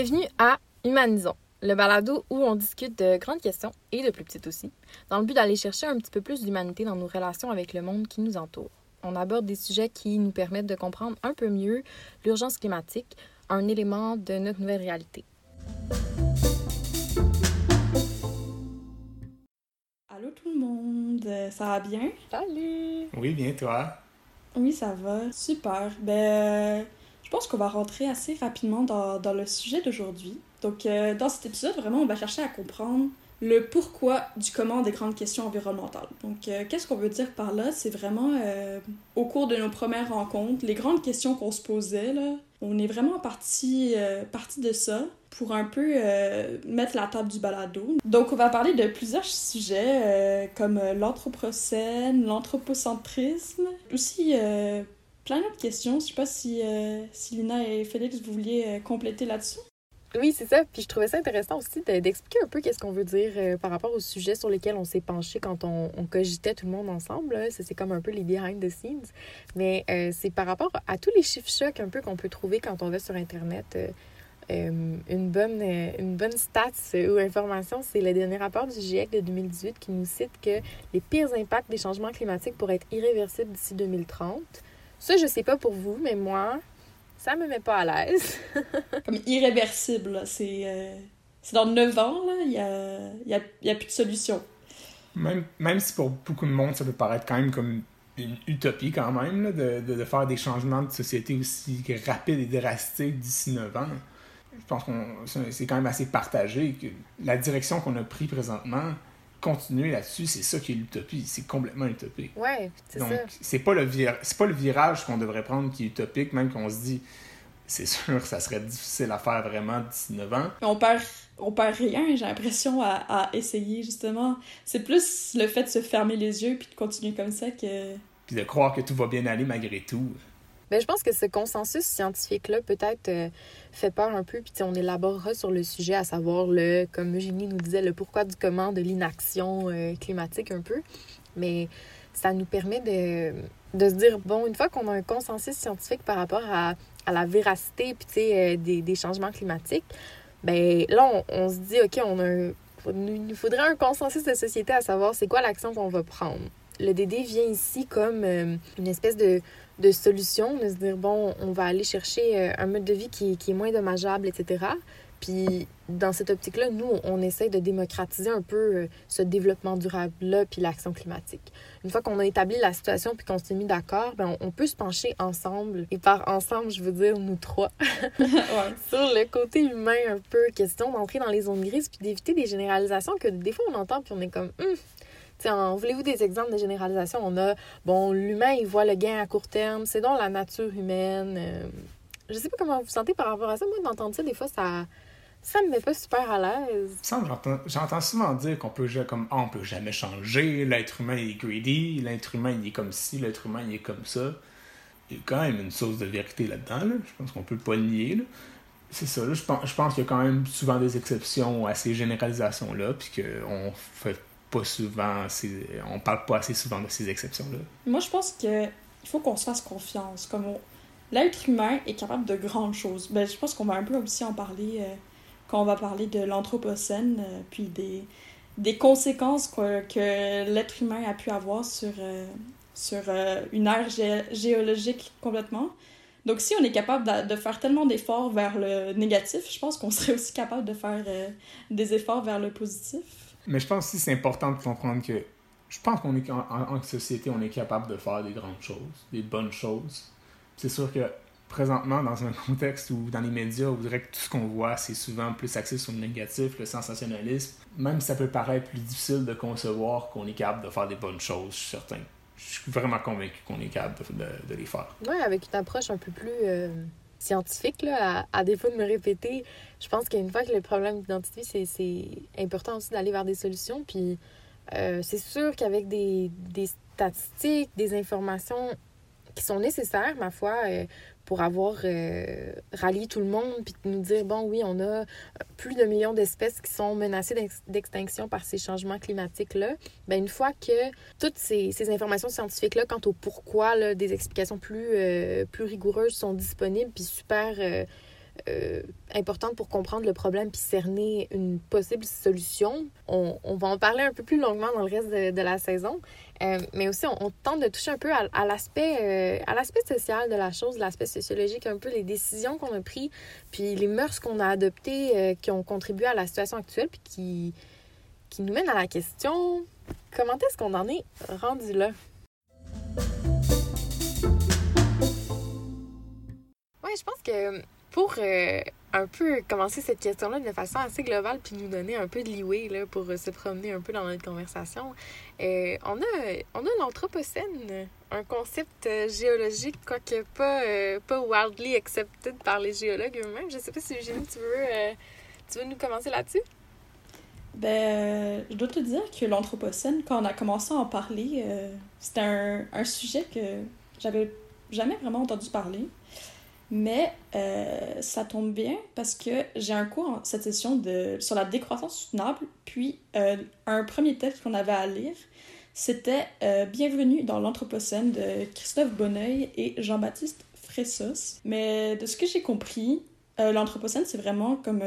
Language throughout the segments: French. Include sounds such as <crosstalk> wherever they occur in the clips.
Bienvenue à Humanisons, le balado où on discute de grandes questions et de plus petites aussi, dans le but d'aller chercher un petit peu plus d'humanité dans nos relations avec le monde qui nous entoure. On aborde des sujets qui nous permettent de comprendre un peu mieux l'urgence climatique, un élément de notre nouvelle réalité. Allô tout le monde, ça va bien? Salut! Oui, bien toi? Oui, ça va, super. Ben, je pense qu'on va rentrer assez rapidement dans, dans le sujet d'aujourd'hui. Donc, euh, dans cet épisode, vraiment, on va chercher à comprendre le pourquoi du comment des grandes questions environnementales. Donc, euh, qu'est-ce qu'on veut dire par là? C'est vraiment, euh, au cours de nos premières rencontres, les grandes questions qu'on se posait, là, on est vraiment parti, parti de ça pour un peu mettre la table du balado. Donc, on va parler de plusieurs sujets comme l'anthropocène, l'anthropocentrisme, aussi plein d'autres questions. Je sais pas si, euh, si Lina et Félix, vous vouliez euh, compléter là-dessus. Oui, c'est ça. Puis je trouvais ça intéressant aussi d'expliquer un peu qu'est-ce qu'on veut dire euh, par rapport au sujet sur lesquels on s'est penché quand on, cogitait tout le monde ensemble. C'est comme un peu les behind the scenes. Mais c'est par rapport à tous les chiffres chocs un peu qu'on peut trouver quand on va sur Internet. une bonne, une bonne stats ou information, c'est le dernier rapport du GIEC de 2018 qui nous cite que les pires impacts des changements climatiques pourraient être irréversibles d'ici 2030. Ça, je sais pas pour vous, mais moi, ça me met pas à l'aise. <laughs> Comme irréversible, c'est euh, c'est dans 9 ans, là, il y a, y, a, y a plus de solution. Même, même si pour beaucoup de monde, ça peut paraître quand même comme une utopie quand même, là, de, de, de, faire des changements de société aussi rapides et drastiques d'ici 9 ans. Je pense que c'est quand même assez partagé que la direction qu'on a pris présentement, continuer là-dessus, c'est ça qui est l'utopie. C'est complètement utopique. Ouais, c'est ça. Donc, c'est pas, le c'est pas le virage qu'on devrait prendre qui est utopique, même qu'on se dit, c'est sûr, ça serait difficile à faire vraiment d'ici 9 ans. On perd, on perd rien, j'ai l'impression, à, à, essayer, justement. C'est plus le fait de se fermer les yeux puis de continuer comme ça que. Puis de croire que tout va bien aller malgré tout. Ben, je pense que ce consensus scientifique-là peut-être euh, fait peur un peu, puis on élaborera sur le sujet, à savoir le, comme Eugénie nous disait, le pourquoi du comment de l'inaction euh, climatique un peu. Mais ça nous permet de, de se dire, bon, une fois qu'on a un consensus scientifique par rapport à, à la véracité puis, euh, des, des changements climatiques, ben là, on, se dit, OK, on a il nous faudrait un consensus de société à savoir c'est quoi l'action qu'on va prendre. Le DD vient ici comme une espèce de, de solutions, de se dire, bon, on va aller chercher euh, un mode de vie qui, qui est moins dommageable, etc. Puis dans cette optique-là, nous, on essaie de démocratiser un peu euh, ce développement durable-là, puis l'action climatique. Une fois qu'on a établi la situation, puis qu'on s'est mis d'accord, ben, on, peut se pencher ensemble, et par ensemble, je veux dire nous trois, <laughs> sur le côté humain un peu, question d'entrer dans les zones grises, puis d'éviter des généralisations que des fois on entend, puis on est comme, hum, voulez-vous des exemples de généralisation? On a, bon, l'humain, il voit le gain à court terme, c'est dans la nature humaine. Euh, je sais pas comment vous vous sentez par rapport à ça. Moi, d'entendre ça, des fois, ça ça me met pas super à l'aise. J'entends souvent dire qu'on peut, on peut jamais changer, l'être humain est greedy, l'être humain il est comme ci, l'être humain il est comme ça. Il y a quand même une source de vérité là-dedans, là. je pense qu'on peut pas le nier. C'est ça, là, je pense, je pense qu'il y a quand même souvent des exceptions à ces généralisations-là, puis qu'on fait pas souvent, on parle pas assez souvent de ces exceptions-là. Moi, je pense que il faut qu'on se fasse confiance. Comme l'être humain est capable de grandes choses. Ben, je pense qu'on va un peu aussi en parler euh, quand on va parler de l'anthropocène, euh, puis des, des conséquences que, l'être humain a pu avoir sur, euh, sur une ère géologique complètement. Donc, si on est capable de faire tellement d'efforts vers le négatif, je pense qu'on serait aussi capable de faire des efforts vers le positif. Mais je pense aussi que c'est important de comprendre que je pense qu'on est en, société, on est capable de faire des grandes choses, des bonnes choses. C'est sûr que présentement, dans un <laughs> contexte où dans les médias, on dirait que tout ce qu'on voit, c'est souvent plus axé sur le négatif, le sensationnalisme, même si ça peut paraître plus difficile de concevoir qu'on est capable de faire des bonnes choses, je suis certain. Je suis vraiment convaincu qu'on est capable de, les faire. Oui, avec une approche un peu plus euh, scientifique, là, à, défaut de me répéter, je pense qu'une fois que le problème d'identité, c'est important aussi d'aller vers des solutions. Puis euh, c'est sûr qu'avec des, des, statistiques, des informations qui sont nécessaires, ma foi, euh, pour avoir euh, rallié tout le monde, puis nous dire, bon, oui, on a plus de millions d'espèces qui sont menacées d'extinction par ces changements climatiques-là, bien, une fois que toutes ces, ces informations scientifiques-là, quant au pourquoi, là, des explications plus, euh, plus rigoureuses sont disponibles, puis super... euh, importante pour comprendre le problème puis cerner une possible solution. On, va en parler un peu plus longuement dans le reste de, la saison. Euh, mais aussi, on, tente de toucher un peu à, à l'aspect social de la chose, l'aspect sociologique, un peu les décisions qu'on a prises, puis les mœurs qu'on a adoptées qui ont contribué à la situation actuelle, puis qui, qui nous mènent à la question comment est-ce qu'on en est rendu là? Oui, je pense que pour euh, un peu commencer cette question-là de façon assez globale, puis nous donner un peu de leeway là, pour se promener un peu dans notre conversation, euh, on a, on a l'Anthropocène, un concept euh, géologique, quoique pas, pas wildly accepted par les géologues eux-mêmes. Je sais pas si Eugénie, tu veux, tu veux nous commencer là-dessus? Ben, je dois te dire que l'Anthropocène, quand on a commencé à en parler, c'était un sujet que j'avais jamais vraiment entendu parler. Mais euh, ça tombe bien parce que j'ai un cours cette session de, sur la décroissance soutenable, puis euh, un premier texte qu'on avait à lire, c'était euh, Bienvenue dans l'Anthropocène de Christophe Bonneuil et Jean-Baptiste Fressos. Mais de ce que j'ai compris, l'Anthropocène, c'est vraiment comme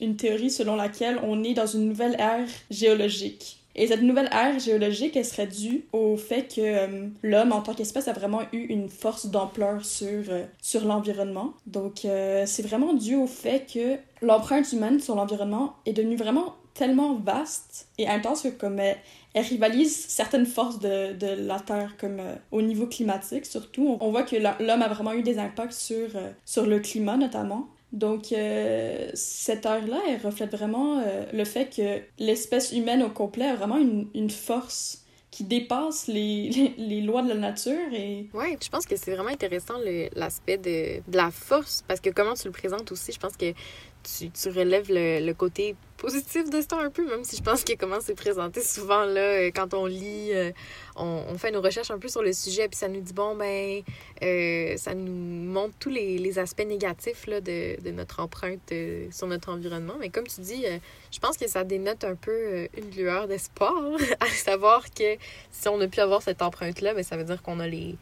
une théorie selon laquelle on est dans une nouvelle ère géologique. Et cette nouvelle ère géologique, elle serait due au fait que euh, l'homme, en tant qu'espèce, a vraiment eu une force d'ampleur sur, euh, sur l'environnement. Donc, euh, c'est vraiment dû au fait que l'empreinte humaine sur l'environnement est devenue vraiment tellement vaste et intense que comme elle, rivalise certaines forces de, de la Terre, comme au niveau climatique surtout. On voit que l'homme a vraiment eu des impacts sur, sur le climat notamment. Donc, euh, cette ère-là, elle reflète vraiment euh, le fait que l'espèce humaine au complet a vraiment une, force qui dépasse les, <laughs> les, les, lois de la nature. Et... Oui, je pense que c'est vraiment intéressant l'aspect de, de, la force, parce que comment tu le présentes aussi, je pense que tu, relèves le, côté positif de ça un peu, même si je pense que comment c'est présenté souvent là, euh, quand on lit, euh, on, fait nos recherches un peu sur le sujet, puis ça nous dit, bon, ben, euh, ça nous montre tous les, aspects négatifs là, de, notre empreinte sur notre environnement. Mais comme tu dis, je pense que ça dénote un peu une lueur d'espoir, <laughs> à savoir que si on a pu avoir cette empreinte-là, ben, ça veut dire qu'on a les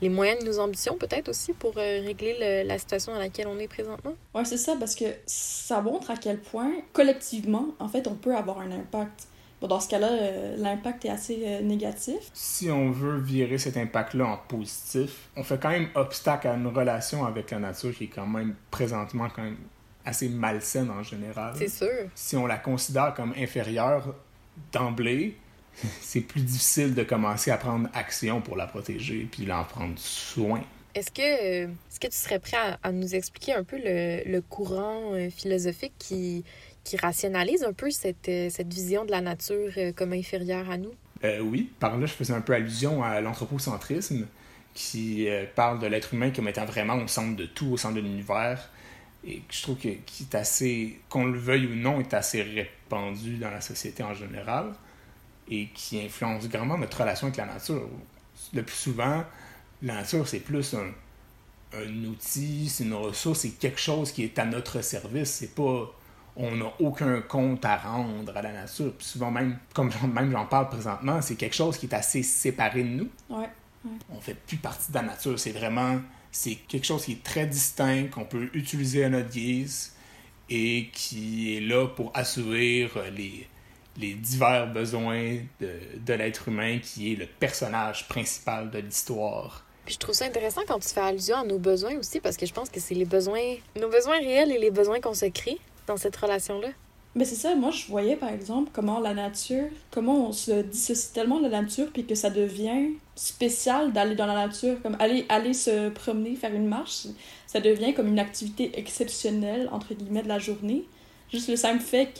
les moyens de nos ambitions, peut-être aussi, pour euh, régler le, la situation dans laquelle on est présentement? Oui, c'est ça, parce que ça montre à quel point, collectivement, en fait, on peut avoir un impact. Bon, dans ce cas-là, euh, l'impact est assez euh, négatif. Si on veut virer cet impact-là en positif, on fait quand même obstacle à une relation avec la nature qui est quand même présentement quand même assez malsaine en général. C'est sûr. Si on la considère comme inférieure d'emblée, <laughs> c'est plus difficile de commencer à prendre action pour la protéger puis en prendre soin. Est-ce que, est-ce que tu serais prêt à, à, nous expliquer un peu le, le courant euh, philosophique qui, qui rationalise un peu cette, euh, cette vision de la nature euh, comme inférieure à nous? Euh, oui, par là, je faisais un peu allusion à l'anthropocentrisme qui euh, parle de l'être humain comme étant vraiment au centre de tout, au centre de l'univers. Et je trouve que, qui est assez, qu'on le veuille ou non, est assez répandu dans la société en général et qui influence grandement notre relation avec la nature. Le plus souvent, la nature, c'est plus un, un outil, c'est une ressource, c'est quelque chose qui est à notre service. C'est pas. On n'a aucun compte à rendre à la nature. Puis souvent, même, comme même j'en parle présentement, c'est quelque chose qui est assez séparé de nous. Ouais, ouais. On fait plus partie de la nature. C'est vraiment. C'est quelque chose qui est très distinct, qu'on peut utiliser à notre guise et qui est là pour assouvir les, les divers besoins de, de l'être humain qui est le personnage principal de l'histoire. Puis je trouve ça intéressant quand tu fais allusion à nos besoins aussi parce que je pense que c'est les besoins, nos besoins réels et les besoins qu'on se crée dans cette relation-là. Mais c'est ça, moi je voyais par exemple comment la nature, comment on se dissocie tellement de la nature puis que ça devient spécial d'aller dans la nature, comme aller, aller se promener, faire une marche, ça devient comme une activité exceptionnelle entre guillemets de la journée. Juste le simple fait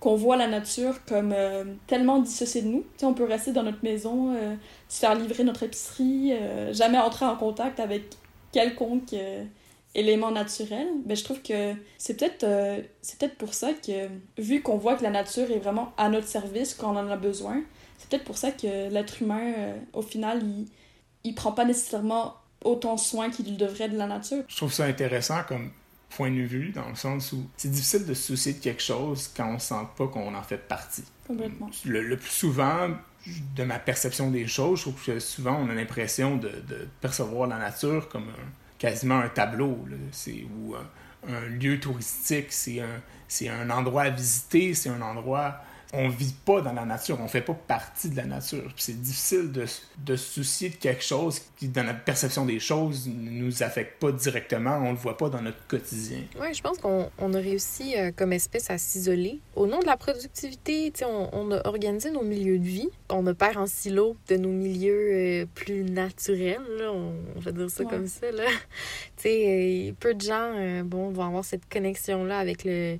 qu'on voit la nature comme euh, tellement dissociée de nous. sais, on peut rester dans notre maison, euh, se faire livrer notre épicerie, euh, jamais entrer en contact avec quelconque élément naturel. Mais je trouve que c'est peut-être peut-être pour ça que, vu qu'on voit que la nature est vraiment à notre service quand on en a besoin, c'est peut-être pour ça que l'être humain, au final, il, il prend pas nécessairement autant soin qu'il devrait de la nature. Je trouve ça intéressant comme point de vue, dans le sens où c'est difficile de se soucier de quelque chose quand on sent pas qu'on en fait partie. Complètement. Le, le, plus souvent, de ma perception des choses, je trouve que souvent on a l'impression de, de, percevoir la nature comme un, quasiment un tableau, c'est, ou un, un lieu touristique, c'est un, c'est un endroit à visiter, c'est un endroit on vit pas dans la nature, on fait pas partie de la nature. C'est difficile de, de se soucier de quelque chose qui, dans notre perception des choses, ne nous affecte pas directement, on le voit pas dans notre quotidien. Oui, je pense qu'on on a réussi euh, comme espèce à s'isoler. Au nom de la productivité, on, on a organisé nos milieux de vie. On a perd en silo de nos milieux euh, plus naturels, là, on, va dire ça comme ça. Là. <laughs> Euh, peu de gens bon, vont avoir cette connexion-là avec le,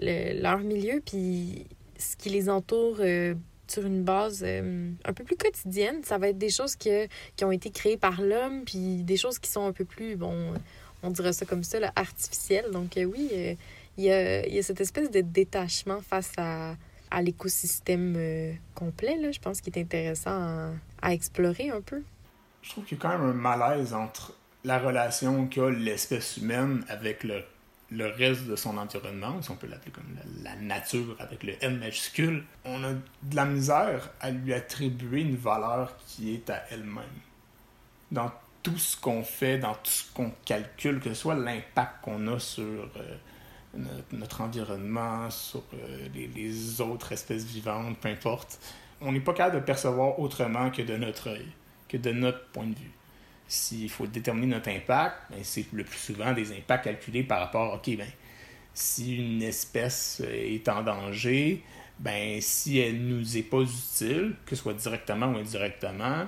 le, leur milieu, puis ce qui les entoure euh, sur une base euh, un peu plus quotidienne. Ça va être des choses qui, qui ont été créées par l'homme, puis des choses qui sont un peu plus, bon, on dirait ça comme ça, là, artificielles. Donc euh, oui, il y, a, y, a, cette espèce de détachement face à, à l'écosystème complet, là, je pense, qui est intéressant à, à explorer un peu. Je trouve qu'il y a quand même un malaise entre la relation qu'a l'espèce humaine avec le le reste de son environnement, si on peut l'appeler comme la, nature avec le N majuscule, on a de la misère à lui attribuer une valeur qui est à elle-même. Dans tout ce qu'on fait, dans tout ce qu'on calcule, que ce soit l'impact qu'on a sur euh, notre, environnement, sur euh, les, les, autres espèces vivantes, peu importe, on n'est pas capable de percevoir autrement que de notre œil, que de notre point de vue. S'il faut déterminer notre impact, ben, c'est le plus souvent des impacts calculés par rapport, OK, ben, si une espèce est en danger, ben, si elle nous est pas utile, que ce soit directement ou indirectement,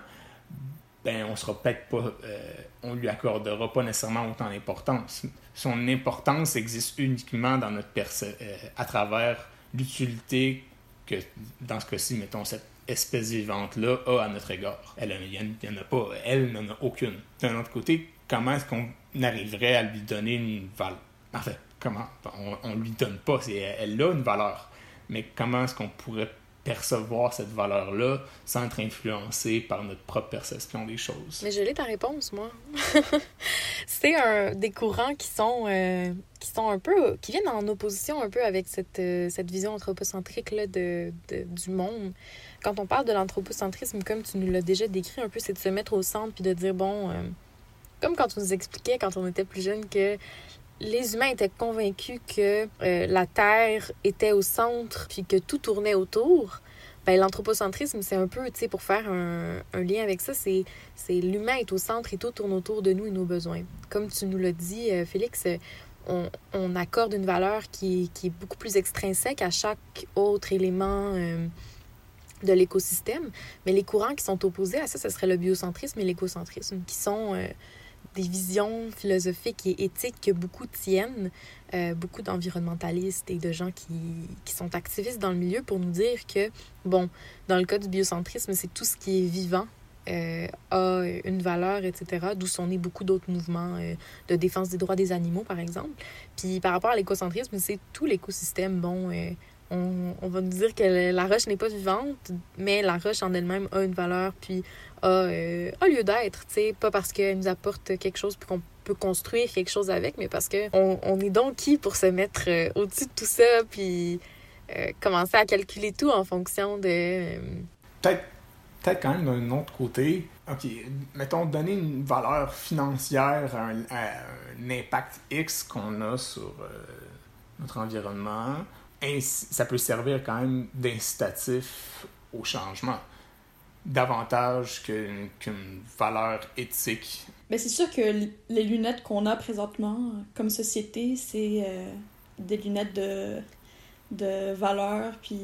ben, on sera peut-être pas, euh, on lui accordera pas nécessairement autant d'importance. Son importance existe uniquement dans notre euh, à travers l'utilité que, dans ce cas-ci, mettons, cette espèce vivante-là a à notre égard. Elle, il n'y en, a pas. Elle n'en a aucune. D'un autre côté, comment est-ce qu'on arriverait à lui donner une valeur? En fait, comment? On ne lui donne pas. Elle a une valeur. Mais comment est-ce qu'on pourrait percevoir cette valeur-là sans être influencé par notre propre perception des choses? Mais je l'ai ta réponse, moi. <laughs> c'est un des courants qui sont euh, qui sont un peu qui viennent en opposition un peu avec cette, euh, cette vision anthropocentrique là, de, du monde. Quand on parle de l'anthropocentrisme, comme tu nous l'as déjà décrit un peu, c'est de se mettre au centre puis de dire bon, euh, comme quand on nous expliquait quand on était plus jeune que les humains étaient convaincus que euh, la Terre était au centre puis que tout tournait autour. Ben, l'anthropocentrisme, c'est un peu, tu sais, pour faire un, lien avec ça, c'est, c'est l'humain est au centre et tout tourne autour de nous et nos besoins. Comme tu nous l'as dit, euh, Félix, on, accorde une valeur qui, qui, est beaucoup plus extrinsèque à chaque autre élément de l'écosystème. Mais les courants qui sont opposés à ça, ce serait le biocentrisme et l'écocentrisme, qui sont des visions philosophiques et éthiques que beaucoup tiennent, euh, beaucoup d'environnementalistes et de gens qui, qui, sont activistes dans le milieu pour nous dire que, bon, dans le cas du biocentrisme, c'est tout ce qui est vivant euh, a une valeur, etc., d'où sont nés beaucoup d'autres mouvements euh, de défense des droits des animaux, par exemple. Puis par rapport à l'écocentrisme, c'est tout l'écosystème, bon, on, va nous dire que la roche n'est pas vivante, mais la roche en elle-même a une valeur, puis a, euh, a lieu d'être, tu sais, pas parce qu'elle nous apporte quelque chose, puis qu'on peut construire quelque chose avec, mais parce que on, est donc qui pour se mettre euh, au-dessus de tout ça, puis euh, commencer à calculer tout en fonction de... Peut-être peut-être quand même d'un autre côté, OK, mettons, donner une valeur financière à un impact X qu'on a sur notre environnement, ça peut servir quand même d'incitatif au changement davantage qu'une valeur éthique. Mais c'est sûr que les lunettes qu'on a présentement comme société, c'est euh, des lunettes de, de valeur. Puis,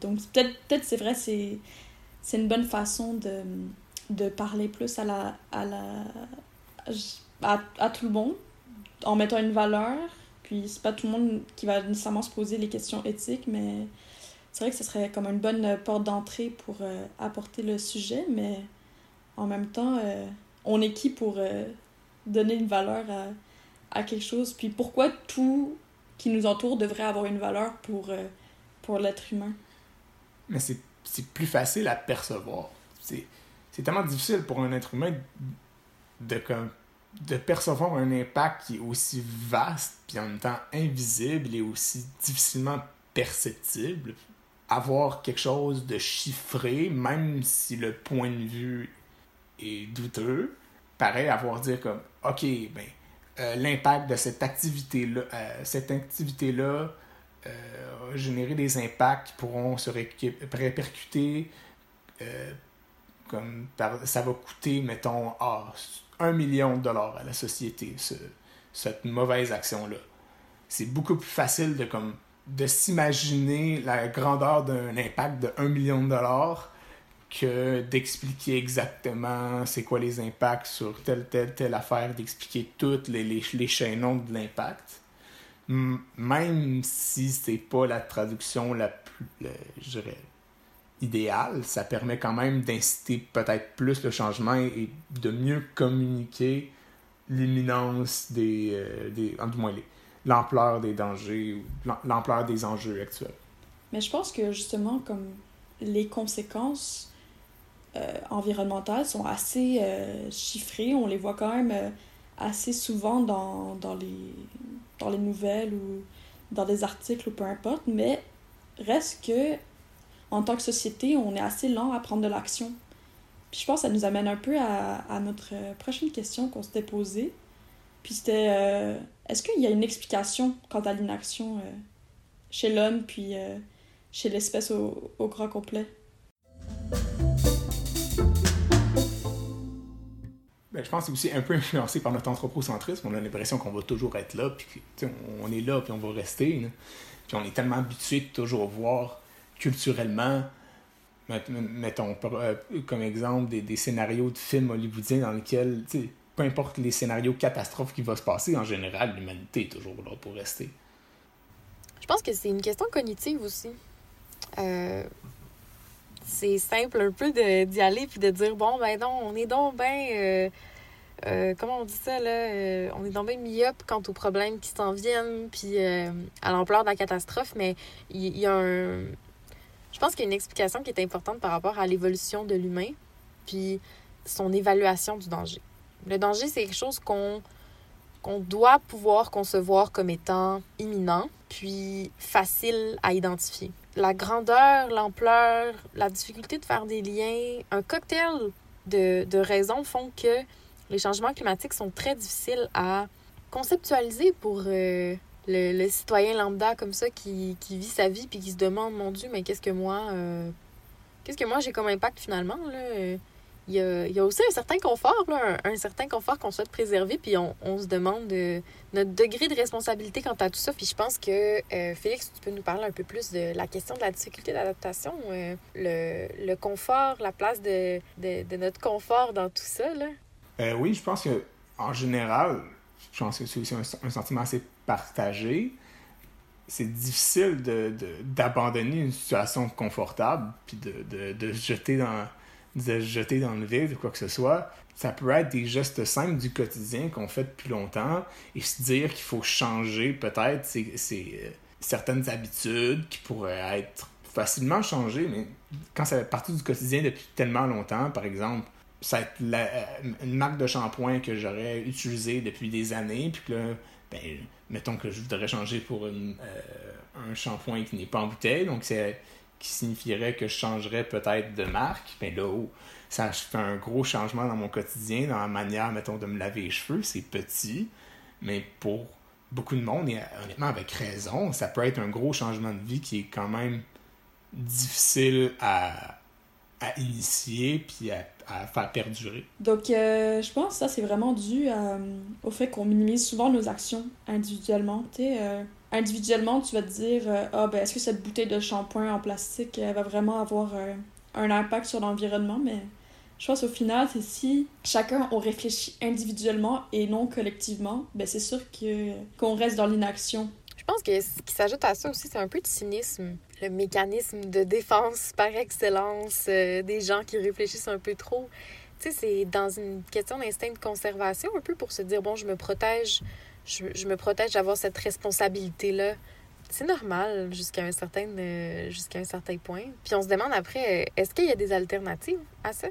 donc, peut-être peut c'est vrai, c'est une bonne façon de, de parler plus à la, à, la à, à tout le monde en mettant une valeur puis c'est pas tout le monde qui va nécessairement se poser les questions éthiques, mais c'est vrai que ce serait comme une bonne porte d'entrée pour euh, apporter le sujet, mais en même temps, euh, on est qui pour euh, donner une valeur à, à, quelque chose? Puis pourquoi tout qui nous entoure devrait avoir une valeur pour, pour l'être humain? Mais c'est plus facile à percevoir. C'est tellement difficile pour un être humain de comme de percevoir un impact qui est aussi vaste, puis en même temps invisible et aussi difficilement perceptible, avoir quelque chose de chiffré, même si le point de vue est douteux, pareil, avoir dire comme, OK, ben, euh, l'impact de cette activité-là. Euh, cette activité-là euh, a généré des impacts qui pourront se répercuter comme ça va coûter, mettons, ah, un million de dollars à la société, cette mauvaise action-là. C'est beaucoup plus facile de, comme, de s'imaginer la grandeur d'un impact de 1 million de dollars que d'expliquer exactement c'est quoi les impacts sur telle, telle, telle affaire, d'expliquer toutes les, les, les chaînons de l'impact. Même si c'est pas la traduction la plus, je dirais, idéale, ça permet quand même d'inciter peut-être plus le changement et de mieux communiquer l'imminence des, euh, des du moins l'ampleur des dangers ou l'ampleur des enjeux actuels. Mais je pense que justement, comme les conséquences euh, environnementales sont assez euh, chiffrées, on les voit quand même assez souvent dans, dans, les, dans les nouvelles ou dans des articles ou peu importe, mais reste que en tant que société, on est assez lent à prendre de l'action. Puis je pense que ça nous amène un peu à, notre prochaine question qu'on s'était posée. Puis c'était est-ce qu'il y a une explication quant à l'inaction chez l'homme puis chez l'espèce au, au grand complet? Ben, je pense que c'est aussi un peu influencé par notre anthropocentrisme. On a l'impression qu'on va toujours être là, puis on est là, puis on va rester. Puis on est tellement habitué de toujours voir culturellement, mettons euh, comme exemple des, scénarios de films hollywoodiens dans lesquels, peu importe les scénarios catastrophes qui vont se passer, en général, l'humanité est toujours là pour rester. Je pense que c'est une question cognitive aussi. Euh, c'est simple un peu d'y aller puis de dire bon ben non on est donc ben comment on dit ça là on est donc bien myope quant aux problèmes qui s'en viennent puis à l'ampleur de la catastrophe mais il y, a un je pense qu'il y a une explication qui est importante par rapport à l'évolution de l'humain puis son évaluation du danger. Le danger c'est quelque chose qu'on qu'on doit pouvoir concevoir comme étant imminent puis facile à identifier. La grandeur, l'ampleur, la difficulté de faire des liens, un cocktail de, de raisons font que les changements climatiques sont très difficiles à conceptualiser pour euh, le, le, citoyen lambda comme ça qui, qui, vit sa vie puis qui se demande mon Dieu mais qu'est-ce que moi euh, qu'est-ce que moi j'ai comme impact finalement là? Il y a, il y a aussi un certain confort, là, un, certain confort qu'on souhaite préserver, puis on, on se demande de, notre degré de responsabilité quant à tout ça. Puis je pense que, euh, Félix, tu peux nous parler un peu plus de la question de la difficulté d'adaptation, euh, le, le, confort, la place de, de, notre confort dans tout ça. Là? Oui, je pense que en général, je pense que c'est aussi un, un, sentiment assez partagé. C'est difficile d'abandonner de, une situation confortable, puis de, de jeter dans de jeter dans le vide ou quoi que ce soit. Ça peut être des gestes simples du quotidien qu'on fait depuis longtemps et se dire qu'il faut changer peut-être euh, certaines habitudes qui pourraient être facilement changées, mais quand ça fait partie du quotidien depuis tellement longtemps, par exemple, ça être la, euh, une marque de shampoing que j'aurais utilisée depuis des années, puis que là, ben, mettons que je voudrais changer pour euh, un shampoing qui n'est pas en bouteille, donc c'est qui signifierait que je changerais peut-être de marque. Mais là, oh, ça fait un gros changement dans mon quotidien, dans la manière, mettons, de me laver les cheveux. C'est petit, mais pour beaucoup de monde, et honnêtement avec raison, ça peut être un gros changement de vie qui est quand même difficile à, à initier puis à, à faire perdurer. Donc, euh, je pense que ça, c'est vraiment dû euh, au fait qu'on minimise souvent nos actions individuellement. Tu sais, euh, individuellement, tu vas te dire euh, Ah, ben, est-ce que cette bouteille de shampoing en plastique elle va vraiment avoir euh, un impact sur l'environnement? Mais je pense au final, c'est si chacun on réfléchit individuellement et non collectivement, ben, c'est sûr que, qu'on reste dans l'inaction. Je pense que ce qui s'ajoute à ça aussi, c'est un peu de cynisme. Le mécanisme de défense par excellence euh, des gens qui réfléchissent un peu trop. Tu sais, c'est dans une question d'instinct de conservation, un peu pour se dire bon, je me protège je, me protège d'avoir cette responsabilité-là. C'est normal jusqu'à un, certain, euh, jusqu'à un certain point. Puis on se demande après, est-ce qu'il y a des alternatives à ça?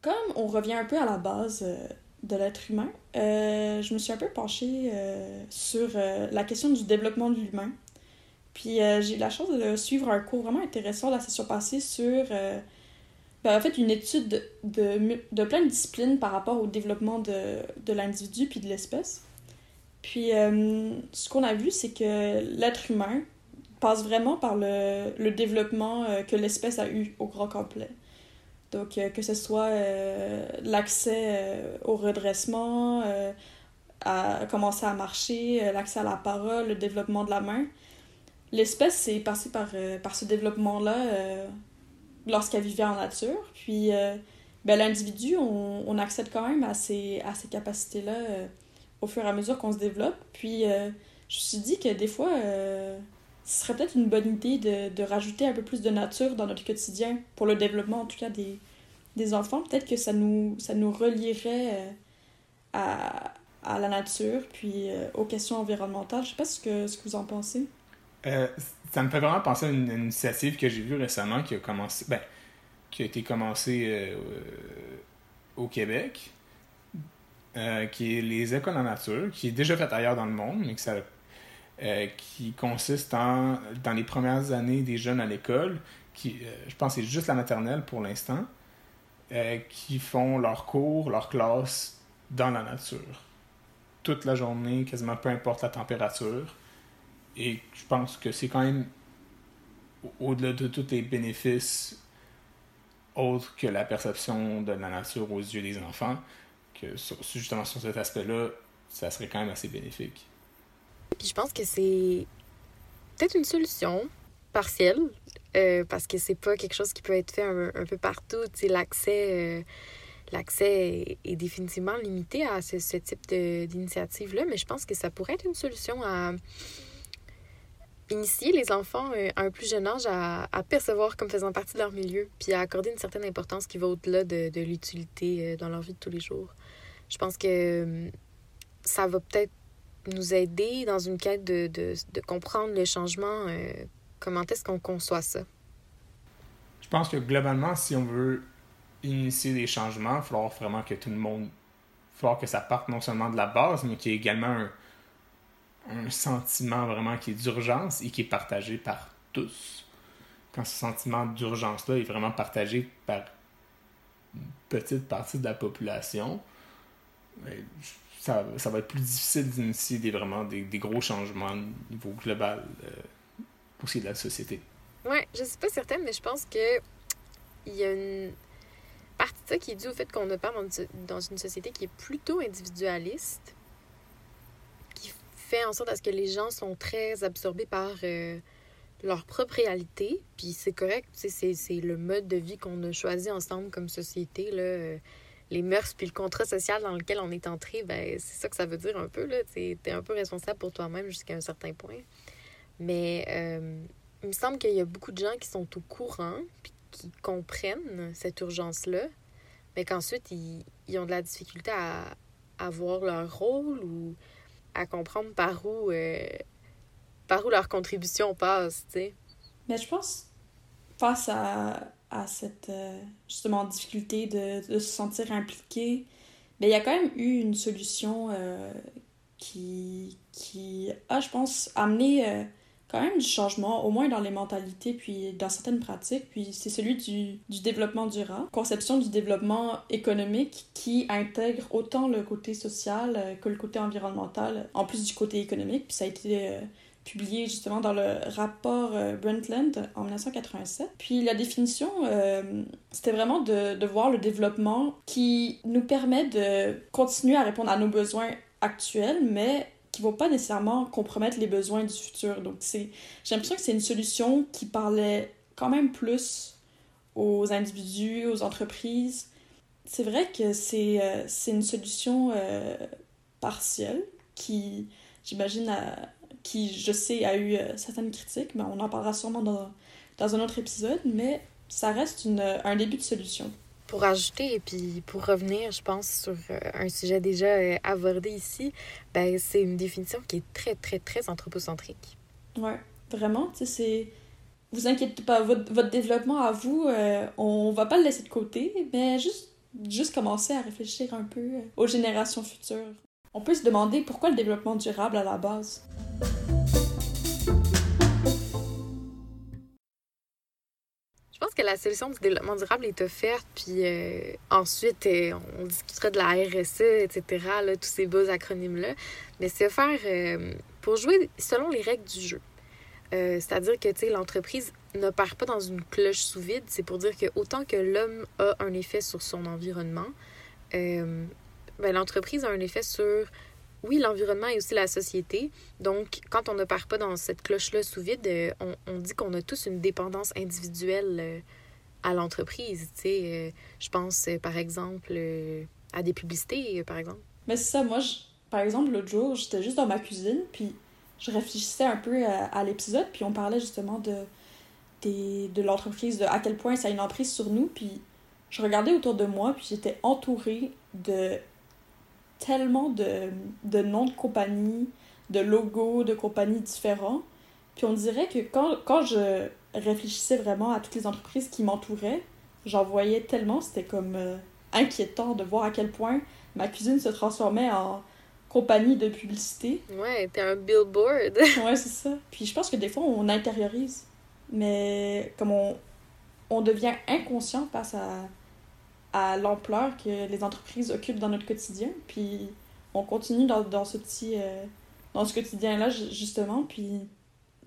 Comme on revient un peu à la base euh, de l'être humain, euh, je me suis un peu penchée euh, sur euh, la question du développement de l'humain. Puis j'ai eu la chance de suivre un cours vraiment intéressant la session passée sur ben, en fait une étude de, de, plein de disciplines par rapport au développement de, de l'individu puis de l'espèce. Puis ce qu'on a vu, c'est que l'être humain passe vraiment par le, le développement que l'espèce a eu au grand complet. Donc, euh, que ce soit l'accès au redressement, à commencer à marcher, l'accès à la parole, le développement de la main. L'espèce est passée par, par ce développement-là lorsqu'elle vivait en nature. Puis euh, ben, l'individu, on, on, accède quand même à ces, à ces capacités-là euh, au fur et à mesure qu'on se développe. Puis euh, je me suis dit que des fois, ce serait peut-être une bonne idée de, de, rajouter un peu plus de nature dans notre quotidien, pour le développement en tout cas des, des enfants. Peut-être que ça nous, ça nous relierait à, à la nature, puis aux questions environnementales. Je sais pas ce que, ce que vous en pensez. Euh, ça me fait vraiment penser à une, initiative que j'ai vue récemment qui a commencé, ben, qui a été commencée euh, au Québec, euh, qui est les écoles en nature, qui est déjà faite ailleurs dans le monde, mais que ça, qui consiste en, dans les premières années des jeunes à l'école, qui, je pense que c'est juste la maternelle pour l'instant, qui font leurs cours, leurs classes dans la nature. Toute la journée, quasiment peu importe la température et je pense que c'est quand même, au-delà de tous les bénéfices autres que la perception de la nature aux yeux des enfants, que justement sur cet aspect-là, ça serait quand même assez bénéfique. Je pense que c'est peut-être une solution partielle, euh, parce que c'est pas quelque chose qui peut être fait un, peu partout. L'accès euh, l'accès est, définitivement limité à ce, type d'initiative-là, mais je pense que ça pourrait être une solution à initier les enfants euh, à un plus jeune âge à, percevoir comme faisant partie de leur milieu, puis à accorder une certaine importance qui va au-delà de, l'utilité dans leur vie de tous les jours. Je pense que ça va peut-être nous aider dans une quête de, de, de comprendre le changement. comment est-ce qu'on conçoit ça? Je pense que globalement, si on veut initier des changements, il va falloir vraiment que tout le monde. Il va falloir que ça parte non seulement de la base, mais qu'il y ait également un un sentiment vraiment qui est d'urgence et qui est partagé par tous. Quand ce sentiment d'urgence-là est vraiment partagé par une petite partie de la population, ben, ça, ça va être plus difficile d'initier des, vraiment des, gros changements au niveau global euh, aussi de la société. Oui, je suis pas certaine, mais je pense que il y a une partie de ça qui est due au fait qu'on ne parle dans une société qui est plutôt individualiste fait en sorte à ce que les gens sont très absorbés par euh, leur propre réalité. Puis c'est correct, c'est le mode de vie qu'on a choisi ensemble comme société. Là. Les mœurs puis le contrat social dans lequel on est entré, ben, c'est ça que ça veut dire un peu. Tu es un peu responsable pour toi-même jusqu'à un certain point. Mais euh, il me semble qu'il y a beaucoup de gens qui sont au courant puis qui comprennent cette urgence-là, mais qu'ensuite, ils, ont de la difficulté à, voir leur rôle ou à comprendre par où, euh, par où leur contribution passe, tu sais. Mais je pense, face à, à cette, euh, justement, difficulté de, se sentir impliqué, mais il y a quand même eu une solution euh, qui, qui a, je pense, amené quand même du changement, au moins dans les mentalités, puis dans certaines pratiques. Puis c'est celui du, du développement durable, conception du développement économique qui intègre autant le côté social euh, que le côté environnemental, en plus du côté économique. Puis ça a été euh, publié justement dans le rapport euh, Brundtland en 1987. Puis la définition, c'était vraiment de, de voir le développement qui nous permet de continuer à répondre à nos besoins actuels, mais qui vont pas nécessairement compromettre les besoins du futur. Donc, c'est, j'ai l'impression que c'est une solution qui parlait quand même plus aux individus, aux entreprises. C'est vrai que c'est, euh, c'est une solution euh, partielle qui, j'imagine, qui, je sais, a eu euh, certaines critiques, mais on en parlera sûrement dans, dans un autre épisode, mais ça reste une, un début de solution pour ajouter et puis pour revenir, je pense, sur euh, un sujet déjà euh, abordé ici, ben, c'est une définition qui est très, très, très anthropocentrique. Ouais, vraiment, tu sais, c'est... Vous inquiétez pas, votre, votre développement à vous, euh, on va pas le laisser de côté, mais juste, juste commencer à réfléchir un peu aux générations futures. On peut se demander pourquoi le développement durable à la base. pense que la solution du développement durable est offerte, puis euh, ensuite, euh, on discutera de la RSE, etc., tous ces beaux acronymes-là. Mais c'est faire euh, pour jouer selon les règles du jeu. C'est-à-dire que l'entreprise ne part pas dans une cloche sous vide. C'est pour dire que autant que l'homme a un effet sur son environnement, ben, l'entreprise a un effet sur oui, l'environnement et aussi la société. Donc, quand on ne part pas dans cette cloche-là sous vide, euh, on, dit qu'on a tous une dépendance individuelle euh, à l'entreprise. Tu sais, euh, je pense, par exemple, à des publicités, par exemple. Mais c'est ça, moi, par exemple, l'autre jour, j'étais juste dans ma cuisine, puis je réfléchissais un peu à, l'épisode, puis on parlait justement de, de l'entreprise, de à quel point ça a une emprise sur nous, puis je regardais autour de moi, puis j'étais entourée de tellement de, de noms de compagnies, de logos de compagnies différents. Puis on dirait que quand, quand je réfléchissais vraiment à toutes les entreprises qui m'entouraient, j'en voyais tellement, c'était comme euh, inquiétant de voir à quel point ma cuisine se transformait en compagnie de publicité. Ouais, t'es un billboard. <laughs> ouais, c'est ça. Puis je pense que des fois, on intériorise. Mais comme on, on devient inconscient face à, à l'ampleur que les entreprises occupent dans notre quotidien. Puis on continue dans, dans ce petit euh, dans ce quotidien-là, justement. Puis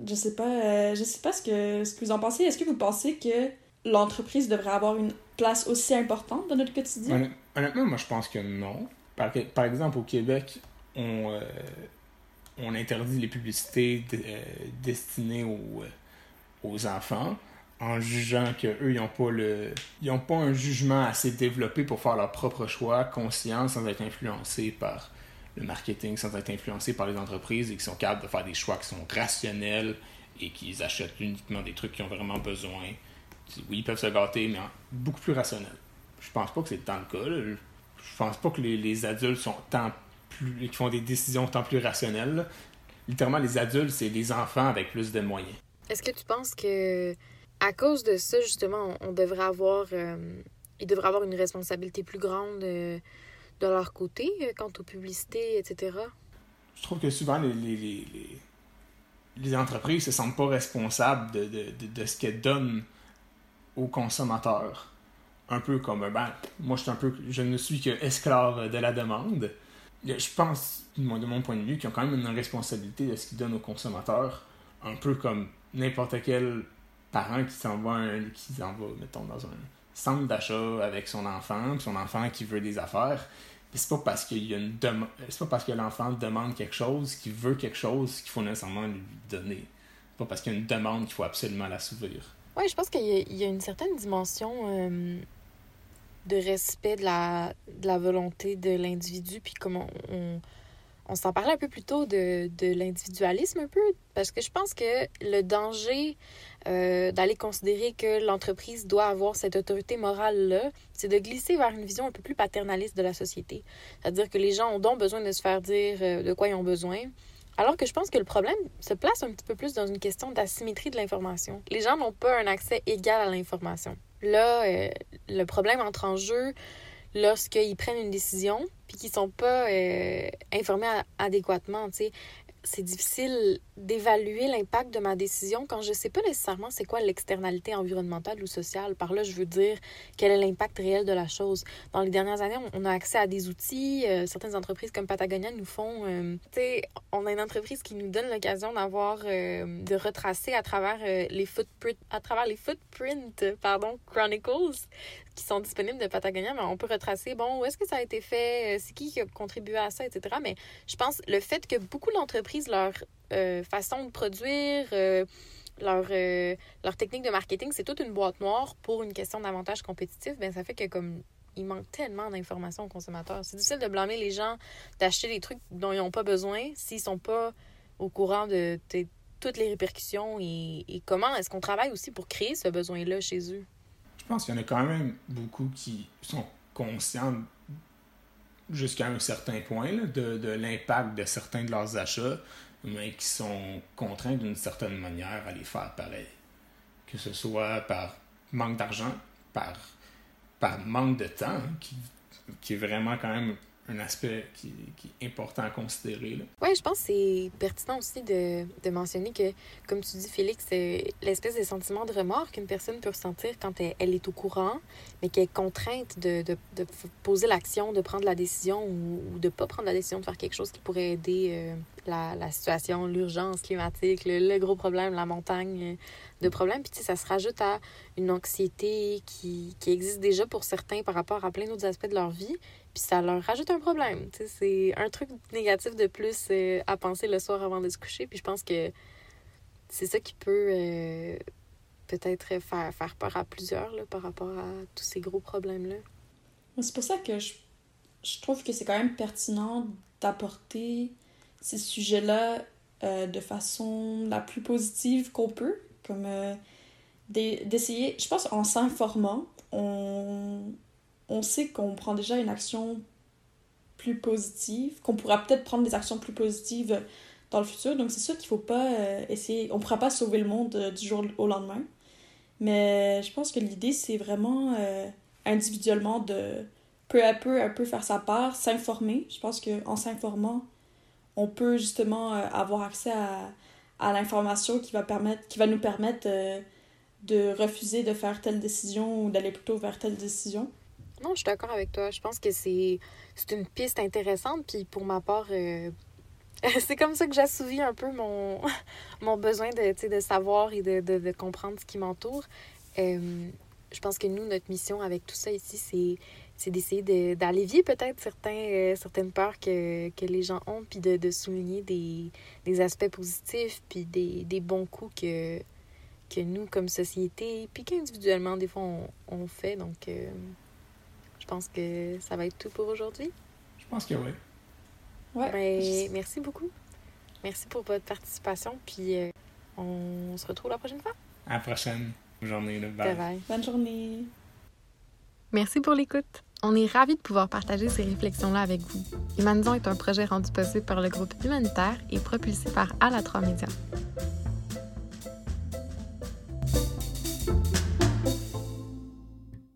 je sais pas, euh, je sais pas ce que, ce que vous en pensez. Est-ce que vous pensez que l'entreprise devrait avoir une place aussi importante dans notre quotidien? Honnêtement, moi je pense que non. Par, par exemple, au Québec, on, euh, on interdit les publicités destinées aux, aux enfants en jugeant qu'eux, ils n'ont pas le. Ils pas un jugement assez développé pour faire leur propre choix, conscient, sans être influencés par le marketing, sans être influencés par les entreprises et qui sont capables de faire des choix qui sont rationnels et qui achètent uniquement des trucs qui ont vraiment besoin. Oui, ils peuvent se gâter, mais beaucoup plus rationnel. Je pense pas que c'est tant le cas. Je pense pas que les, adultes sont tant plus. qui font des décisions tant plus rationnelles. Littéralement, les adultes, c'est des enfants avec plus de moyens. Est-ce que tu penses que à cause de ça, justement, on, devrait avoir. Euh, ils devraient avoir une responsabilité plus grande euh, de leur côté euh, quant aux publicités, etc. Je trouve que souvent, les, les, les, entreprises se sentent pas responsables de, de, de, ce qu'elles donnent aux consommateurs. Un peu comme, ben, moi, je, un peu, je ne suis que esclave de la demande. Je pense, de mon point de vue, qu'ils ont quand même une responsabilité de ce qu'ils donnent aux consommateurs. Un peu comme n'importe quel parent qui s'en va, qui s'en mettons, dans un centre d'achat avec son enfant, son enfant qui veut des affaires. c'est pas parce qu'il y a une c'est pas parce que l'enfant demande quelque chose, qu'il veut quelque chose, qu'il faut nécessairement lui donner. C'est pas parce qu'il y a une demande qu'il faut absolument l'assouvir. Oui, je pense qu'il y, a une certaine dimension euh, de respect de la, de la volonté de l'individu, puis comment on, on s'en parlait un peu plus tôt de, de l'individualisme un peu, parce que je pense que le danger euh, d'aller considérer que l'entreprise doit avoir cette autorité morale-là, c'est de glisser vers une vision un peu plus paternaliste de la société. C'est-à-dire que les gens ont donc besoin de se faire dire euh, de quoi ils ont besoin. Alors que je pense que le problème se place un petit peu plus dans une question d'asymétrie de l'information. Les gens n'ont pas un accès égal à l'information. Là, euh, le problème entre en jeu lorsqu'ils prennent une décision puis qu'ils sont pas informés adéquatement. sais c'est difficile d'évaluer l'impact de ma décision quand je ne sais pas nécessairement c'est quoi l'externalité environnementale ou sociale. Par là, je veux dire quel est l'impact réel de la chose. Dans les dernières années, on a accès à des outils. Euh, certaines entreprises comme Patagonia nous font... Euh, tu sais, on a une entreprise qui nous donne l'occasion d'avoir... Euh, de retracer à travers les footprints... à travers les footprints, pardon, Chronicles, qui sont disponibles de Patagonia, mais on peut retracer, bon, où est-ce que ça a été fait, c'est qui qui a contribué à ça, etc. Mais je pense le fait que beaucoup d'entreprises, leur euh, façon de produire, euh, leur, euh, leur technique de marketing, c'est toute une boîte noire pour une question d'avantage compétitif, ben ça fait que comme manque tellement d'informations aux consommateurs. C'est difficile de blâmer les gens d'acheter des trucs dont ils n'ont pas besoin s'ils sont pas au courant de toutes les répercussions et comment est-ce qu'on travaille aussi pour créer ce besoin-là chez eux? Je pense qu'il y en a quand même beaucoup qui sont conscients jusqu'à un certain point de, l'impact de certains de leurs achats, mais qui sont contraints d'une certaine manière à les faire pareil. Que ce soit par manque d'argent, par, manque de temps, qui est vraiment quand même un aspect qui, qui, est important à considérer. Oui, je pense que c'est pertinent aussi de, de, mentionner que, comme tu dis, Félix, l'espèce de sentiment de remords qu'une personne peut ressentir quand elle, est au courant, mais qu'elle est contrainte de, de, poser l'action, de prendre la décision ou, ou de ne pas prendre la décision de faire quelque chose qui pourrait aider euh, la, situation, l'urgence climatique, le, gros problème, la montagne de problèmes. Puis, ça se rajoute à une anxiété qui, qui existe déjà pour certains par rapport à plein d'autres aspects de leur vie puis ça leur rajoute un problème. C'est un truc négatif de plus euh, à penser le soir avant de se coucher. Puis je pense que c'est ça qui peut euh, peut-être faire, faire peur à plusieurs là, par rapport à tous ces gros problèmes-là. C'est pour ça que je, je trouve que c'est quand même pertinent d'apporter ces sujets-là euh, de façon la plus positive qu'on peut. Comme d'essayer, je pense en s'informant, on, on sait qu'on prend déjà une action plus positive, qu'on pourra peut-être prendre des actions plus positives dans le futur. Donc c'est sûr qu'il faut pas euh, essayer, on pourra pas sauver le monde euh, du jour au lendemain. Mais je pense que l'idée c'est vraiment euh, individuellement de peu à peu un peu faire sa part, s'informer. Je pense qu'en s'informant, on peut justement avoir accès à, à l'information qui va permettre qui va nous permettre de refuser de faire telle décision ou d'aller plutôt vers telle décision. Non, je suis d'accord avec toi. Je pense que c'est une piste intéressante. Puis pour ma part, euh, <laughs> c'est comme ça que j'assouvis un peu mon, <laughs> mon besoin de, de savoir et de, de, comprendre ce qui m'entoure. Euh, je pense que nous, notre mission avec tout ça ici, c'est c'est d'essayer d'allévier peut-être certains, euh, certaines peurs que, que, les gens ont, puis de, de souligner des, des, aspects positifs, puis des, des, bons coups que, que nous, comme société, puis qu'individuellement, des fois, on, on fait. Donc, je pense que ça va être tout pour aujourd'hui. Je pense que oui. Ouais. Ben, merci beaucoup. Merci pour votre participation. Puis euh, on se retrouve la prochaine fois. À la prochaine. Bonne journée. Bye. bye. Bonne journée. Merci pour l'écoute. On est ravis de pouvoir partager ces réflexions-là avec vous. Humanisons est un projet rendu possible par le groupe humanitaire et propulsé par ALA3 Média.